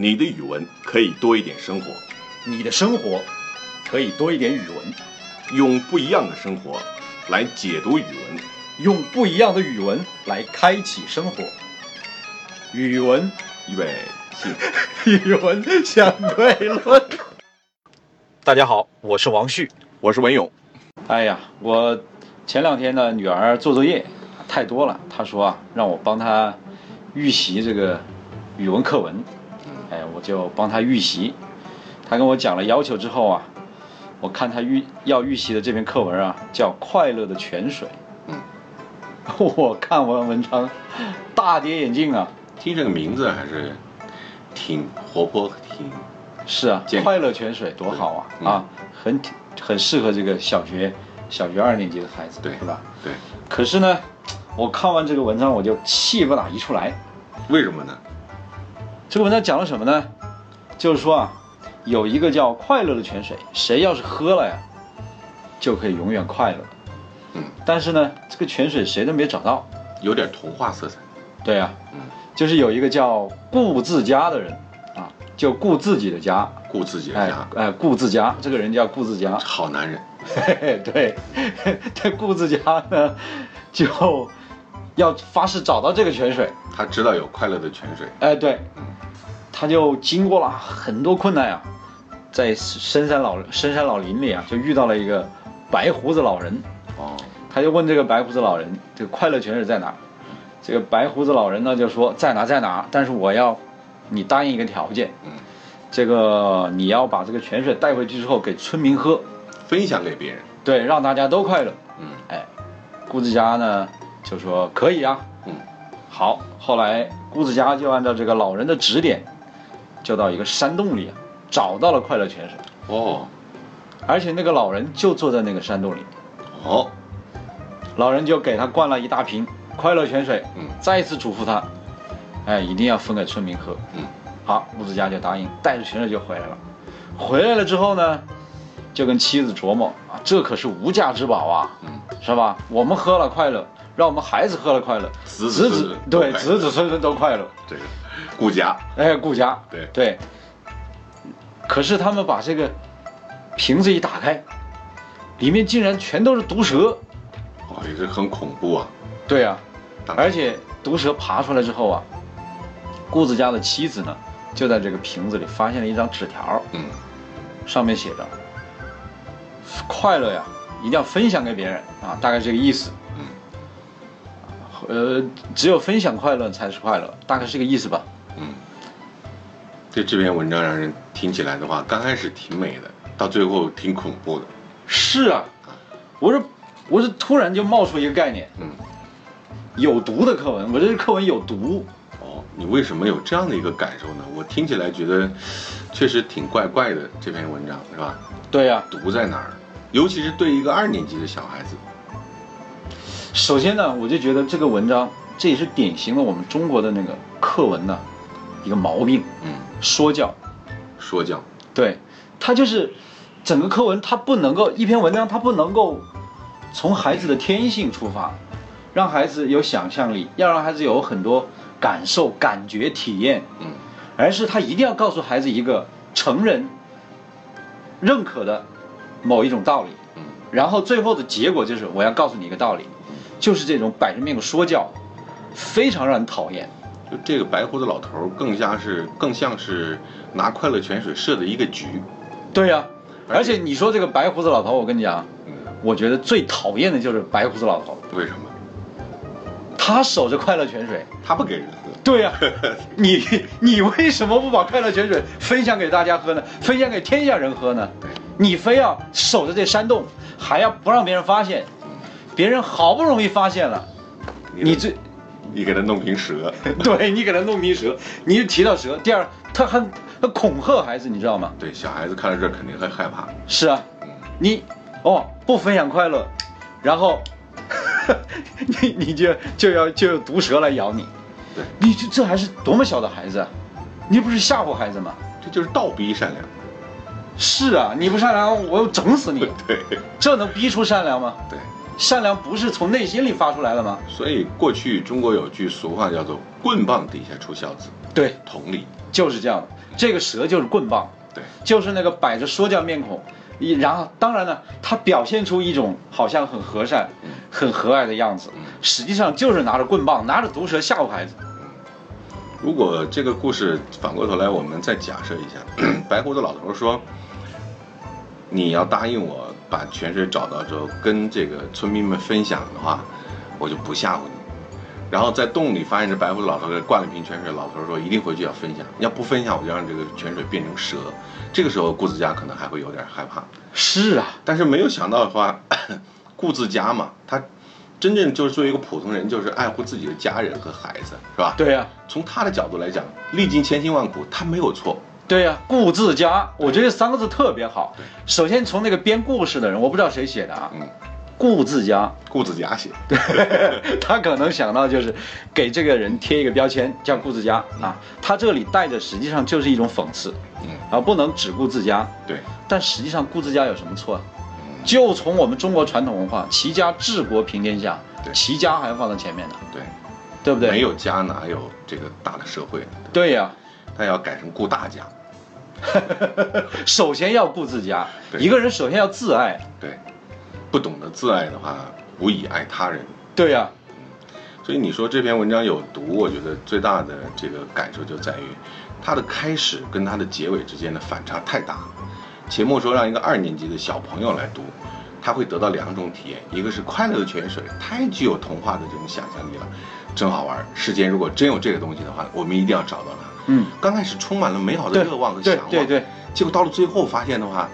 你的语文可以多一点生活，你的生活可以多一点语文，用不一样的生活来解读语文，用不一样的语文来开启生活。语文，预备起。语文相对论。大家好，我是王旭。我是文勇。哎呀，我前两天呢，女儿做作业太多了，她说啊，让我帮她预习这个语文课文。哎，我就帮他预习。他跟我讲了要求之后啊，我看他预要预习的这篇课文啊，叫《快乐的泉水》。嗯，我看完文章大跌眼镜啊。听这个名字还是挺活泼，挺是啊，快乐泉水多好啊嗯啊，很很适合这个小学小学二年级的孩子，对是吧？对。可是呢，我看完这个文章我就气不打一处来。为什么呢？这个文章讲了什么呢？就是说啊，有一个叫快乐的泉水，谁要是喝了呀，就可以永远快乐。嗯，但是呢，这个泉水谁都没找到。有点童话色彩。对呀、嗯就是有一个叫顾自家的人啊，就顾自己的家，顾自己的哎家，哎，顾自家，这个人叫顾自家。好男人。嘿嘿，对，这顾自家呢，就要发誓找到这个泉水。他知道有快乐的泉水。哎，对嗯，他就经过了很多困难啊，在深山老深山老林里啊，就遇到了一个白胡子老人。哦，他就问这个白胡子老人，这个快乐泉水在哪？这个白胡子老人呢就说在哪在哪，但是我要你答应一个条件，嗯，这个你要把这个泉水带回去之后给村民喝，分享给别人。对，让大家都快乐。嗯哎，顾志佳呢就说可以啊，嗯，好。后来顾自家就按照这个老人的指点，就到一个山洞里啊找到了快乐泉水，哦。而且那个老人就坐在那个山洞里，哦，老人就给他灌了一大瓶快乐泉水，嗯。再一次嘱咐他，哎，一定要分给村民喝。嗯，好，顾自家就答应，带着泉水就回来了。回来了之后呢，就跟妻子琢磨啊，这可是无价之宝啊，嗯，是吧？我们喝了快乐，让我们孩子喝了快乐，子子子对子子孙孙都快乐。这个顾家。哎，顾家对对。可是他们把这个瓶子一打开，里面竟然全都是毒蛇。哇，也是很恐怖啊。对啊，而且毒蛇爬出来之后啊，顾子家的妻子呢，就在这个瓶子里发现了一张纸条，嗯，上面写着：“快乐呀，一定要分享给别人啊，大概这个意思。”嗯，呃，只有分享快乐才是快乐，大概是这个意思吧。嗯，这这篇文章让人听起来的话，刚开始挺美的，到最后挺恐怖的。是啊，我是，我是突然就冒出一个概念，嗯，有毒的课文，我这个课文有毒。哦，你为什么有这样的一个感受呢？我听起来觉得确实挺怪怪的。这篇文章是吧？对呀、毒在哪儿？尤其是对一个二年级的小孩子。首先呢，我就觉得这个文章，这也是典型的我们中国的那个课文呢一个毛病，嗯，说教。说教。对，它就是整个课文，它不能够一篇文章，它不能够从孩子的天性出发，让孩子有想象力，要让孩子有很多感受、感觉、体验，嗯而是他一定要告诉孩子一个成人认可的某一种道理，嗯然后最后的结果就是我要告诉你一个道理，就是这种摆着面孔说教，非常让人讨厌。就这个白胡子老头儿更像是更像是拿快乐泉水设的一个局。对呀、而而且且你说这个白胡子老头，我跟你讲，嗯，我觉得最讨厌的就是白胡子老头，为什么？他守着快乐泉水。他不给人喝。对呀、你你为什么不把快乐泉水分享给大家喝呢？分享给天下人喝呢？对，你非要守着这山洞，还要不让别人发现，别人好不容易发现了，你这，你给他弄瓶蛇。对你给他弄瓶蛇，你一提到蛇，第二他还他恐吓孩子，你知道吗？对，小孩子看到这肯定会害怕。是啊，嗯，你哦不分享快乐，然后 你你就就要就有毒蛇来咬你，对，你这这还是多么小的孩子啊！你不是吓唬孩子吗？这就是倒逼善良。是啊，你不善良，我要整死你！对这能逼出善良吗？对，善良不是从内心里发出来的吗？所以过去中国有句俗话叫做“棍棒底下出孝子对”，，同理。就是这样的。这个蛇就是棍棒，对，就是那个摆着说教面孔，一然后当然呢，他表现出一种好像很和善、很和蔼的样子，实际上就是拿着棍棒、拿着毒蛇吓唬孩子。如果这个故事反过头来，我们再假设一下，白胡子老头说：“你要答应我把泉水找到之后，跟这个村民们分享的话，我就不吓唬你。”然后在洞里发现这白胡子老头给灌了一瓶泉水，老头说：“一定回去要分享，要不分享我就让这个泉水变成蛇。”这个时候顾自家可能还会有点害怕，是啊，但是没有想到的话，顾自家嘛，他真正就是作为一个普通人，就是爱护自己的家人和孩子，是吧？对呀、从他的角度来讲，历尽千辛万苦，他没有错。对呀、顾自家，我觉得这三个字特别好。首先从那个编故事的人，我不知道谁写的啊，嗯，顾自家，顾自家写，他可能想到就是给这个人贴一个标签叫顾自家啊，他这里带着实际上就是一种讽刺，嗯，啊，不能只顾自家，对，但实际上顾自家有什么错啊？就从我们中国传统文化，齐家治国平天下，对。齐家还要放在前面呢，对，对不对？没有家哪有这个大的社会？对呀、他要改成顾大家。首先要顾自家，对一个人首先要自爱，对，不懂得自爱的话，无以爱他人。对呀、所以你说这篇文章有毒，我觉得最大的这个感受就在于，它的开始跟它的结尾之间的反差太大。且莫说让一个二年级的小朋友来读，他会得到两种体验，一个是快乐的泉水，太具有童话的这种想象力了，真好玩。世间如果真有这个东西的话，我们一定要找到它。嗯，刚开始充满了美好的对热望和对向往，对对，结果到了最后发现的话，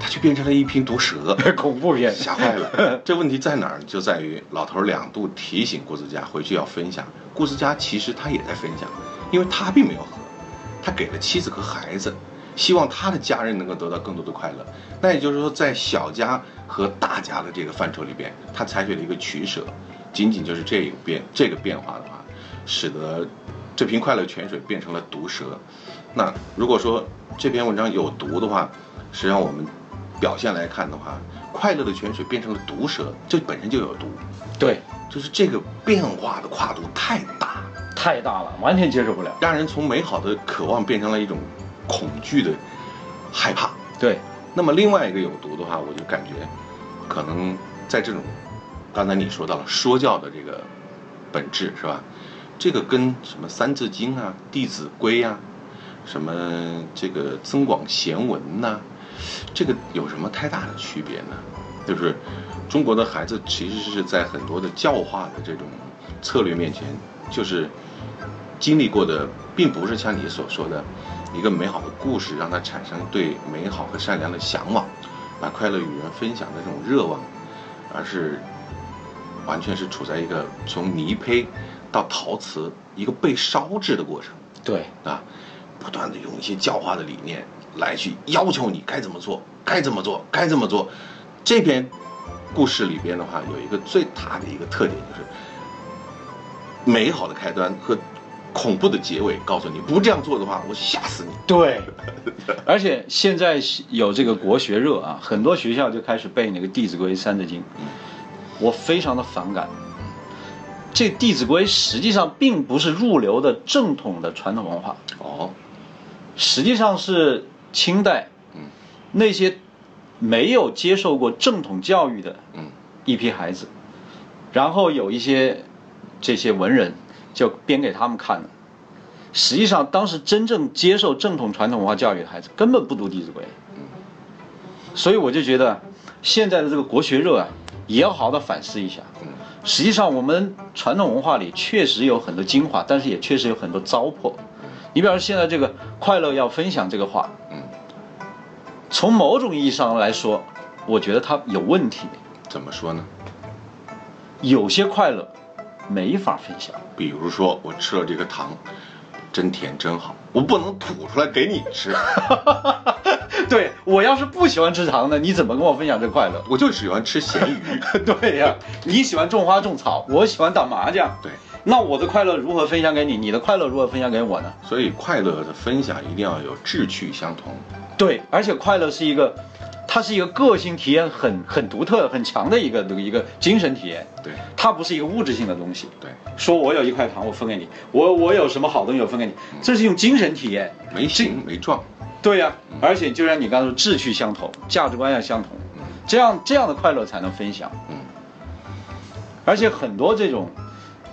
它却变成了一瓶毒蛇。恐怖片，吓坏了。这问题在哪儿？就在于老头儿两度提醒顾自家回去要分享。顾自家其实他也在分享，因为他并没有喝，他给了妻子和孩子，希望他的家人能够得到更多的快乐。那也就是说，在小家和大家的这个范畴里边，他采取了一个取舍。仅仅就是这个变这个变化的话，使得这瓶快乐泉水变成了毒蛇。那如果说这篇文章有毒的话，实际上我们表现来看的话，快乐的泉水变成了毒蛇，这本身就有毒，对，就是这个变化的跨度太大，太大了，完全接受不了。让人从美好的渴望变成了一种恐惧的害怕。对，那么另外一个有毒的话，我就感觉可能在这种刚才你说到了说教的这个本质是吧？这个跟什么《三字经》啊、《弟子规》啊、什么这个《增广贤文》呐，这个有什么太大的区别呢？就是中国的孩子其实是在很多的教化的这种策略面前，就是经历过的，并不是像你所说的一个美好的故事，让他产生对美好和善良的向往，把快乐与人分享的这种热望，而是完全是处在一个从泥胚到陶瓷一个被烧制的过程对，啊，不断的用一些教化的理念来去要求你该怎么做，该怎么做，该怎么做。这篇故事里边的话，有一个最大的一个特点就是美好的开端和恐怖的结尾，告诉你不这样做的话，我吓死你。对，而且现在有这个国学热啊，很多学校就开始背那个《弟子规》《三字经》，我非常的反感。这《弟子规》实际上并不是入流的正统的传统文化，哦，实际上是清代嗯。那些没有接受过正统教育的嗯。一批孩子，然后有一些这些文人就编给他们看的。实际上，当时真正接受正统传统文化教育的孩子根本不读《弟子规》，所以我就觉得现在的这个国学热啊，也要好好的反思一下。嗯实际上，我们传统文化里确实有很多精华，但是也确实有很多糟粕。你比方说现在这个“快乐要分享”这个话，嗯，从某种意义上来说，我觉得它有问题。怎么说呢？有些快乐没法分享，比如说我吃了这个糖，真甜真好，我不能吐出来给你吃，对我要是不喜欢吃糖呢，你怎么跟我分享这快乐？我就喜欢吃咸鱼。对呀、你喜欢种花种草，我喜欢打麻将，对，那我的快乐如何分享给你？你的快乐如何分享给我呢？所以快乐的分享一定要有志趣相同。对，而且快乐是一个，它它是一个个性体验很很独特、很强的一个一个精神体验。对它不是一个物质性的东西。对，说我有一块糖，我分给你；我我有什么好东西，我分给你，这是一种精神体验。没形没状，对呀、而且就像你刚才说，志趣相同，价值观要相同，这样这样的快乐才能分享。嗯，而且很多这种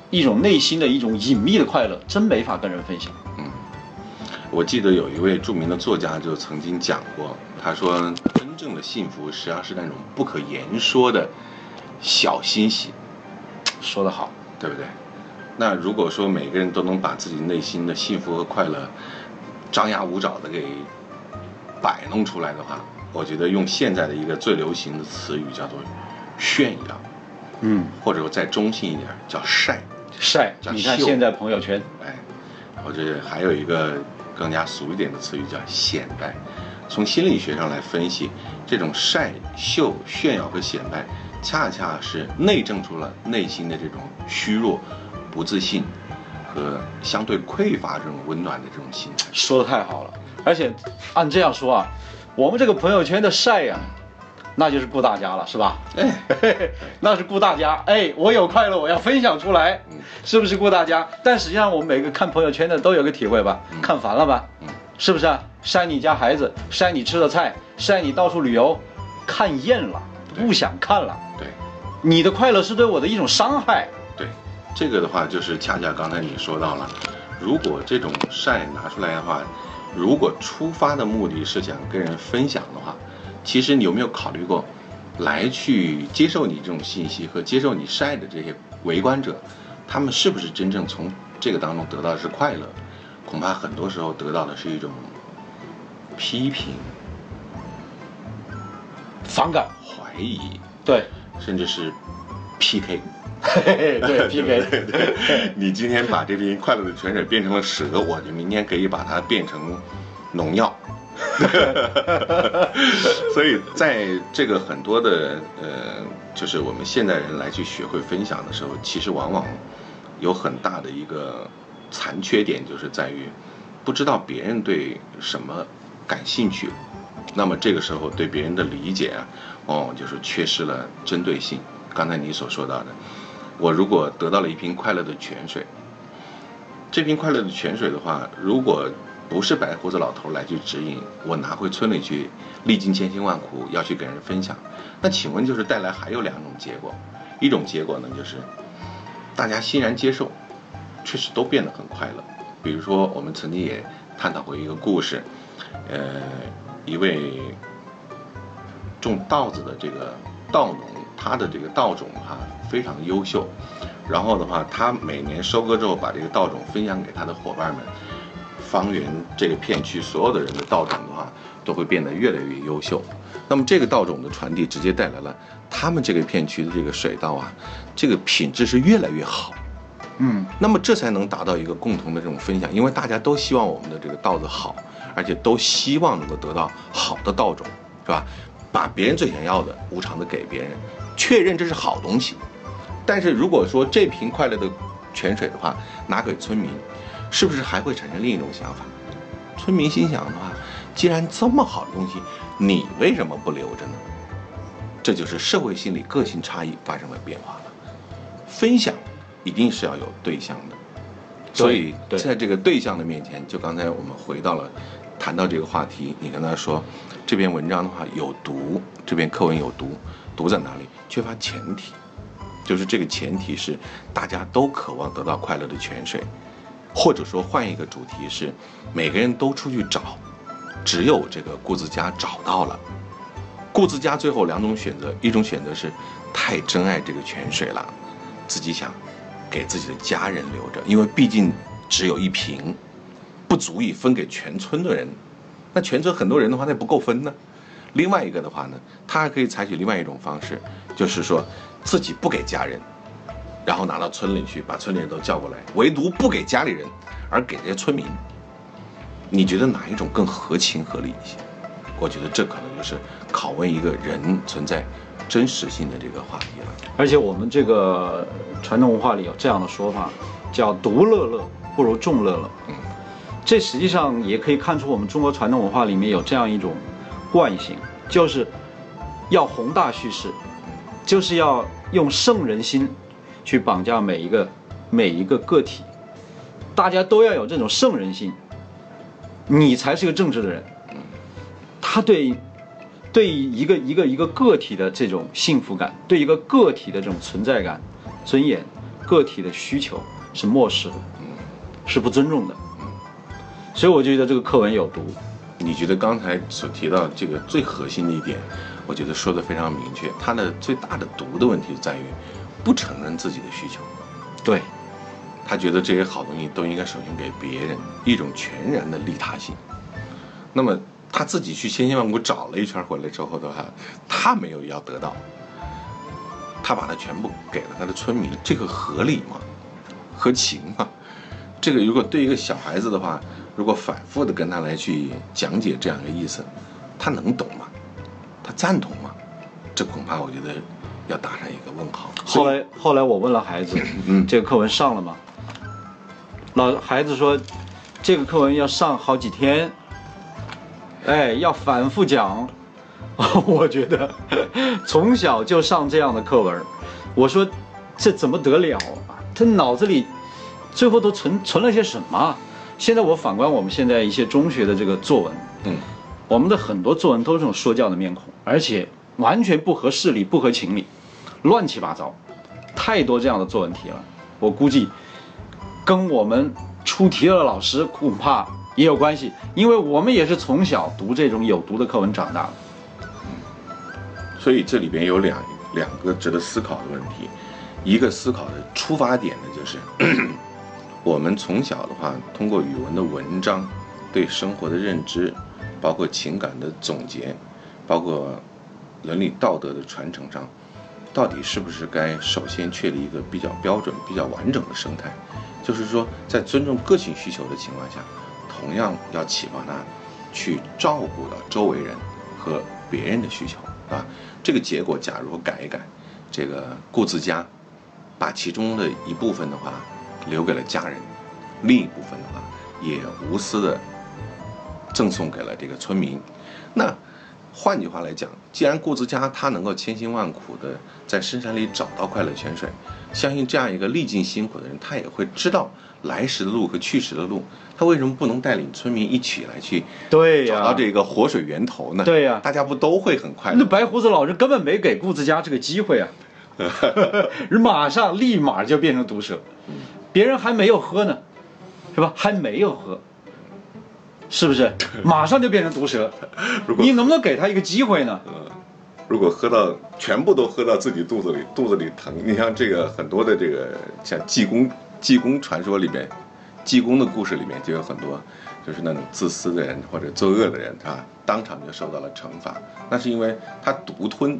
一种内心的一种隐秘的快乐，真没法跟人分享。我记得有一位著名的作家就曾经讲过，他说真正的幸福实际上是那种不可言说的小欣喜，说得好，对不对？那如果说每个人都能把自己内心的幸福和快乐张牙舞爪的给摆弄出来的话，我觉得用现在的一个最流行的词语叫做炫耀，嗯，或者说再中性一点叫晒，晒，叫你看现在朋友圈，哎，或者还有一个更加俗一点的词语叫显摆。从心理学上来分析，这种晒、秀、炫耀和显摆，恰恰是内证出了内心的这种虚弱、不自信和相对匮乏这种温暖的这种心态。说的太好了。而且按这样说啊，我们这个朋友圈的晒呀、那就是顾大家了，是吧？哎，那是顾大家。哎，我有快乐，我要分享出来，嗯是不是顾大家？但实际上，我们每个看朋友圈的都有个体会吧，看烦了吧？嗯是不是啊？晒你家孩子，晒你吃的菜，晒你到处旅游，看厌了，不想看了。对你的快乐是对我的一种伤害。对，这个的话就是恰恰刚才你说到了，如果这种晒拿出来的话，如果出发的目的是想跟人分享的话，其实你有没有考虑过，来去接受你这种信息和接受你晒的这些围观者，他们是不是真正从这个当中得到的是快乐？恐怕很多时候得到的是一种批评、反感，怀疑，对，甚至是 PK。嘿嘿对 PK，你今天把这瓶快乐的泉水变成了蛇，我就明天可以把它变成农药。所以在这个很多的呃，就是我们现代人来去学会分享的时候，其实往往有很大的一个残缺点，就是在于不知道别人对什么感兴趣，那么这个时候对别人的理解啊，往往就是缺失了针对性。刚才你所说到的，我如果得到了一瓶快乐的泉水，这瓶快乐的泉水的话，如果不是白胡子老头来去指引，我拿回村里去，历尽千辛万苦要去给人分享，那请问就是带来还有两种结果，一种结果呢就是大家欣然接受，确实都变得很快乐。比如说我们曾经也探讨过一个故事，呃，一位种稻子的这个稻农，他的这个稻种哈、非常优秀，然后的话，他每年收割之后把这个稻种分享给他的伙伴们，方圆这个片区所有的人的稻种的话，都会变得越来越优秀。那么这个稻种的传递，直接带来了他们这个片区的这个水稻啊，这个品质是越来越好。嗯，那么这才能达到一个共同的这种分享，因为大家都希望我们的这个稻子好，而且都希望能够得到好的稻种，是吧？把别人最想要的无偿的给别人，确认这是好东西。但是如果说这瓶快乐的泉水的话，拿给村民，是不是还会产生另一种想法？村民心想的话，既然这么好的东西，你为什么不留着呢？这就是社会心理个性差异发生了变化了。分享一定是要有对象的，所以在这个对象的面前，就刚才我们回到了谈到这个话题，你跟他说这篇文章的话有毒，这篇课文有毒，毒在哪里？缺乏前提，就是这个前提是大家都渴望得到快乐的泉水，或者说换一个主题是每个人都出去找，只有这个顾自家找到了。顾自家最后两种选择，一种选择是太珍爱这个泉水了，自己想给自己的家人留着，因为毕竟只有一瓶，不足以分给全村的人。那全村很多人的话，那不够分呢。另外一个的话呢，他还可以采取另外一种方式，就是说自己不给家人，然后拿到村里去，把村里人都叫过来，唯独不给家里人，而给这些村民。你觉得哪一种更合情合理一些？我觉得这可能就是拷问一个人存在真实性的这个话题了。而且我们这个传统文化里有这样的说法，叫“独乐乐不如众乐乐”。嗯，这实际上也可以看出我们中国传统文化里面有这样一种惯性，就是要宏大叙事，就是要用圣人心去绑架每一个每一个个体，大家都要有这种圣人心，你才是个正直的人。他对对一个一个一个个体的这种幸福感，对一个个体的这种存在感、尊严、个体的需求是漠视的，是不尊重的。所以我就觉得这个课文有毒。你觉得刚才所提到这个最核心的一点，我觉得说的非常明确。它的最大的毒的问题在于不承认自己的需求。对，他觉得这些好东西都应该首先给别人，一种全然的利他性。那么他自己去千辛万苦找了一圈回来之后的话，他没有要得到，他把它全部给了他的村民，这个合理吗？合情吗？这个如果对一个小孩子的话，如果反复的跟他来去讲解这样一个意思，他能懂吗？他赞同吗？这恐怕我觉得要打上一个问号。后来后来我问了孩子，嗯这个课文上了吗？老孩子说，这个课文要上好几天，哎，要反复讲。我觉得 从小就上这样的课文，我说这怎么得了啊？他脑子里最后都存存了些什么？现在我反观我们现在一些中学的这个作文，嗯，我们的很多作文都是这种说教的面孔，而且完全不合事理、不合情理，乱七八糟，太多这样的作文题了。我估计跟我们出题的老师恐怕也有关系，因为我们也是从小读这种有毒的课文长大的。所以这里边有两两个值得思考的问题，一个思考的出发点呢，就是 我们从小的话，通过语文的文章，对生活的认知，包括情感的总结，包括伦理道德的传承上，到底是不是该首先确立一个比较标准、比较完整的生态？就是说，在尊重个性需求的情况下，同样要启发他去照顾到周围人和别人的需求啊。这个结果，假如改一改，这个顾自家，把其中的一部分的话留给了家人，另一部分的话也无私的赠送给了这个村民。那换句话来讲，既然顾自家他能够千辛万苦的在深山里找到快乐泉水，相信这样一个历尽辛苦的人，他也会知道来时的路和去时的路。他为什么不能带领村民一起来去对呀、找到这个活水源头呢？对呀大家不都会很快乐那？白胡子老人根本没给顾自家这个机会啊，人 马上立马就变成毒蛇，别人还没有喝呢，是吧？还没有喝，是不是？马上就变成毒蛇，如果你能不能给他一个机会呢？嗯如果喝到全部都喝到自己肚子里，肚子里疼。你像这个很多的这个像济公济公传说里面，济公的故事里面就有很多，就是那种自私的人或者作恶的人，他当场就受到了惩罚。那是因为他独吞，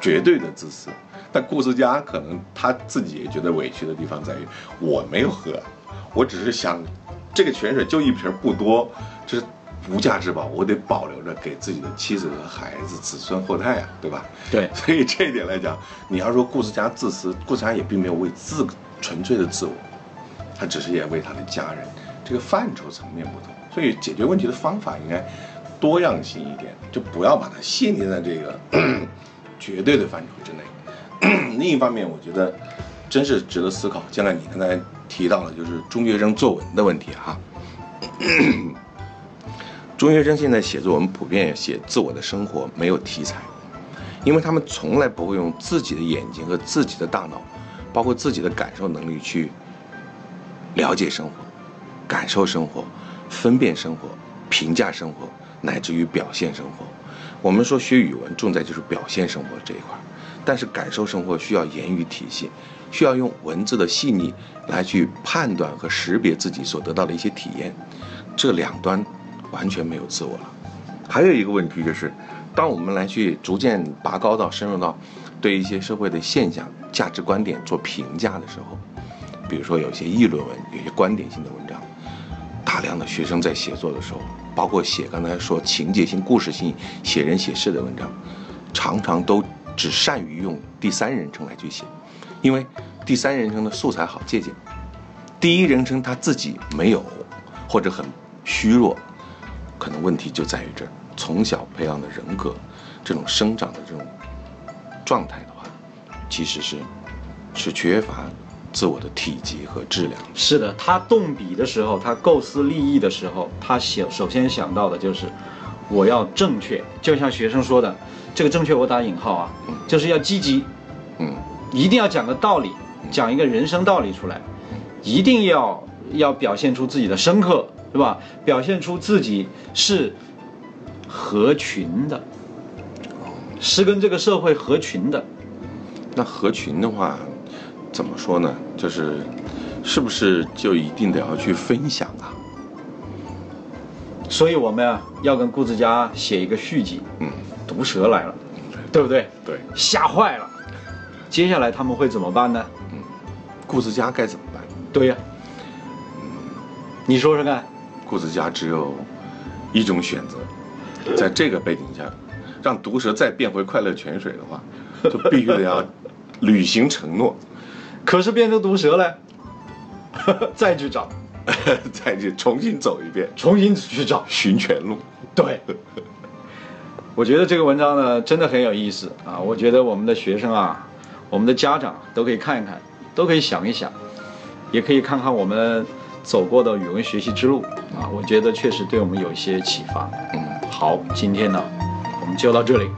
绝对的自私。但顾思佳可能他自己也觉得委屈的地方在于，我没有喝，我只是想，这个泉水就一瓶不多，这是无价之宝，我得保留着给自己的妻子和孩子、子孙后代呀、对吧？对，所以这一点来讲，你要说顾思佳自私，顾思佳也并没有为自纯粹的自我，他只是也为他的家人，这个范畴层面不同，所以解决问题的方法应该多样性一点，就不要把它限定在这个 绝对的范畴之内。另一方面，我觉得真是值得思考。将来你刚才提到了，就是中学生作文的问题哈。中学生现在写作文普遍写自我的生活，没有题材，因为他们从来不会用自己的眼睛和自己的大脑，包括自己的感受能力去了解生活、感受生活、分辨生活、评价生活，乃至于表现生活。我们说学语文重在就是表现生活这一块，但是感受生活需要言语体系，需要用文字的细腻来去判断和识别自己所得到的一些体验，这两端完全没有自我了。还有一个问题就是，当我们来去逐渐拔高到深入到对一些社会的现象、价值观点做评价的时候，比如说有些议论文、有些观点性的文章，大量的学生在写作的时候，包括写刚才说情节性、故事性、写人写事的文章，常常都只善于用第三人称来去写，因为第三人称的素材好借鉴，第一人称他自己没有，或者很虚弱，可能问题就在于这儿。从小培养的人格，这种生长的这种状态的话，其实是是缺乏自我的体积和质量。是的，他动笔的时候，他构思立意的时候，他想首先想到的就是我要正确，就像学生说的，这个正确我打引号啊，就是要积极，嗯，一定要讲个道理，讲一个人生道理出来，一定要要表现出自己的深刻，是吧？表现出自己是合群的，是跟这个社会合群的。那合群的话，怎么说呢？就是是不是就一定得要去分享啊？所以我们啊要跟顾子家写一个续集，嗯，毒蛇来了，对不对？对，吓坏了。接下来他们会怎么办呢？嗯顾子家该怎么办？对呀、嗯你说说看。顾子家只有一种选择，在这个背景下，让毒蛇再变回快乐泉水的话，就必须得要履行承诺，可是变成毒蛇了，再去找，再去重新走一遍重新去找。寻泉路。对，我觉得这个文章呢真的很有意思啊！我觉得我们的学生啊，我们的家长都可以看一看，都可以想一想，也可以看看我们走过的语文学习之路啊！我觉得确实对我们有一些启发。嗯，好，今天呢，我们就到这里。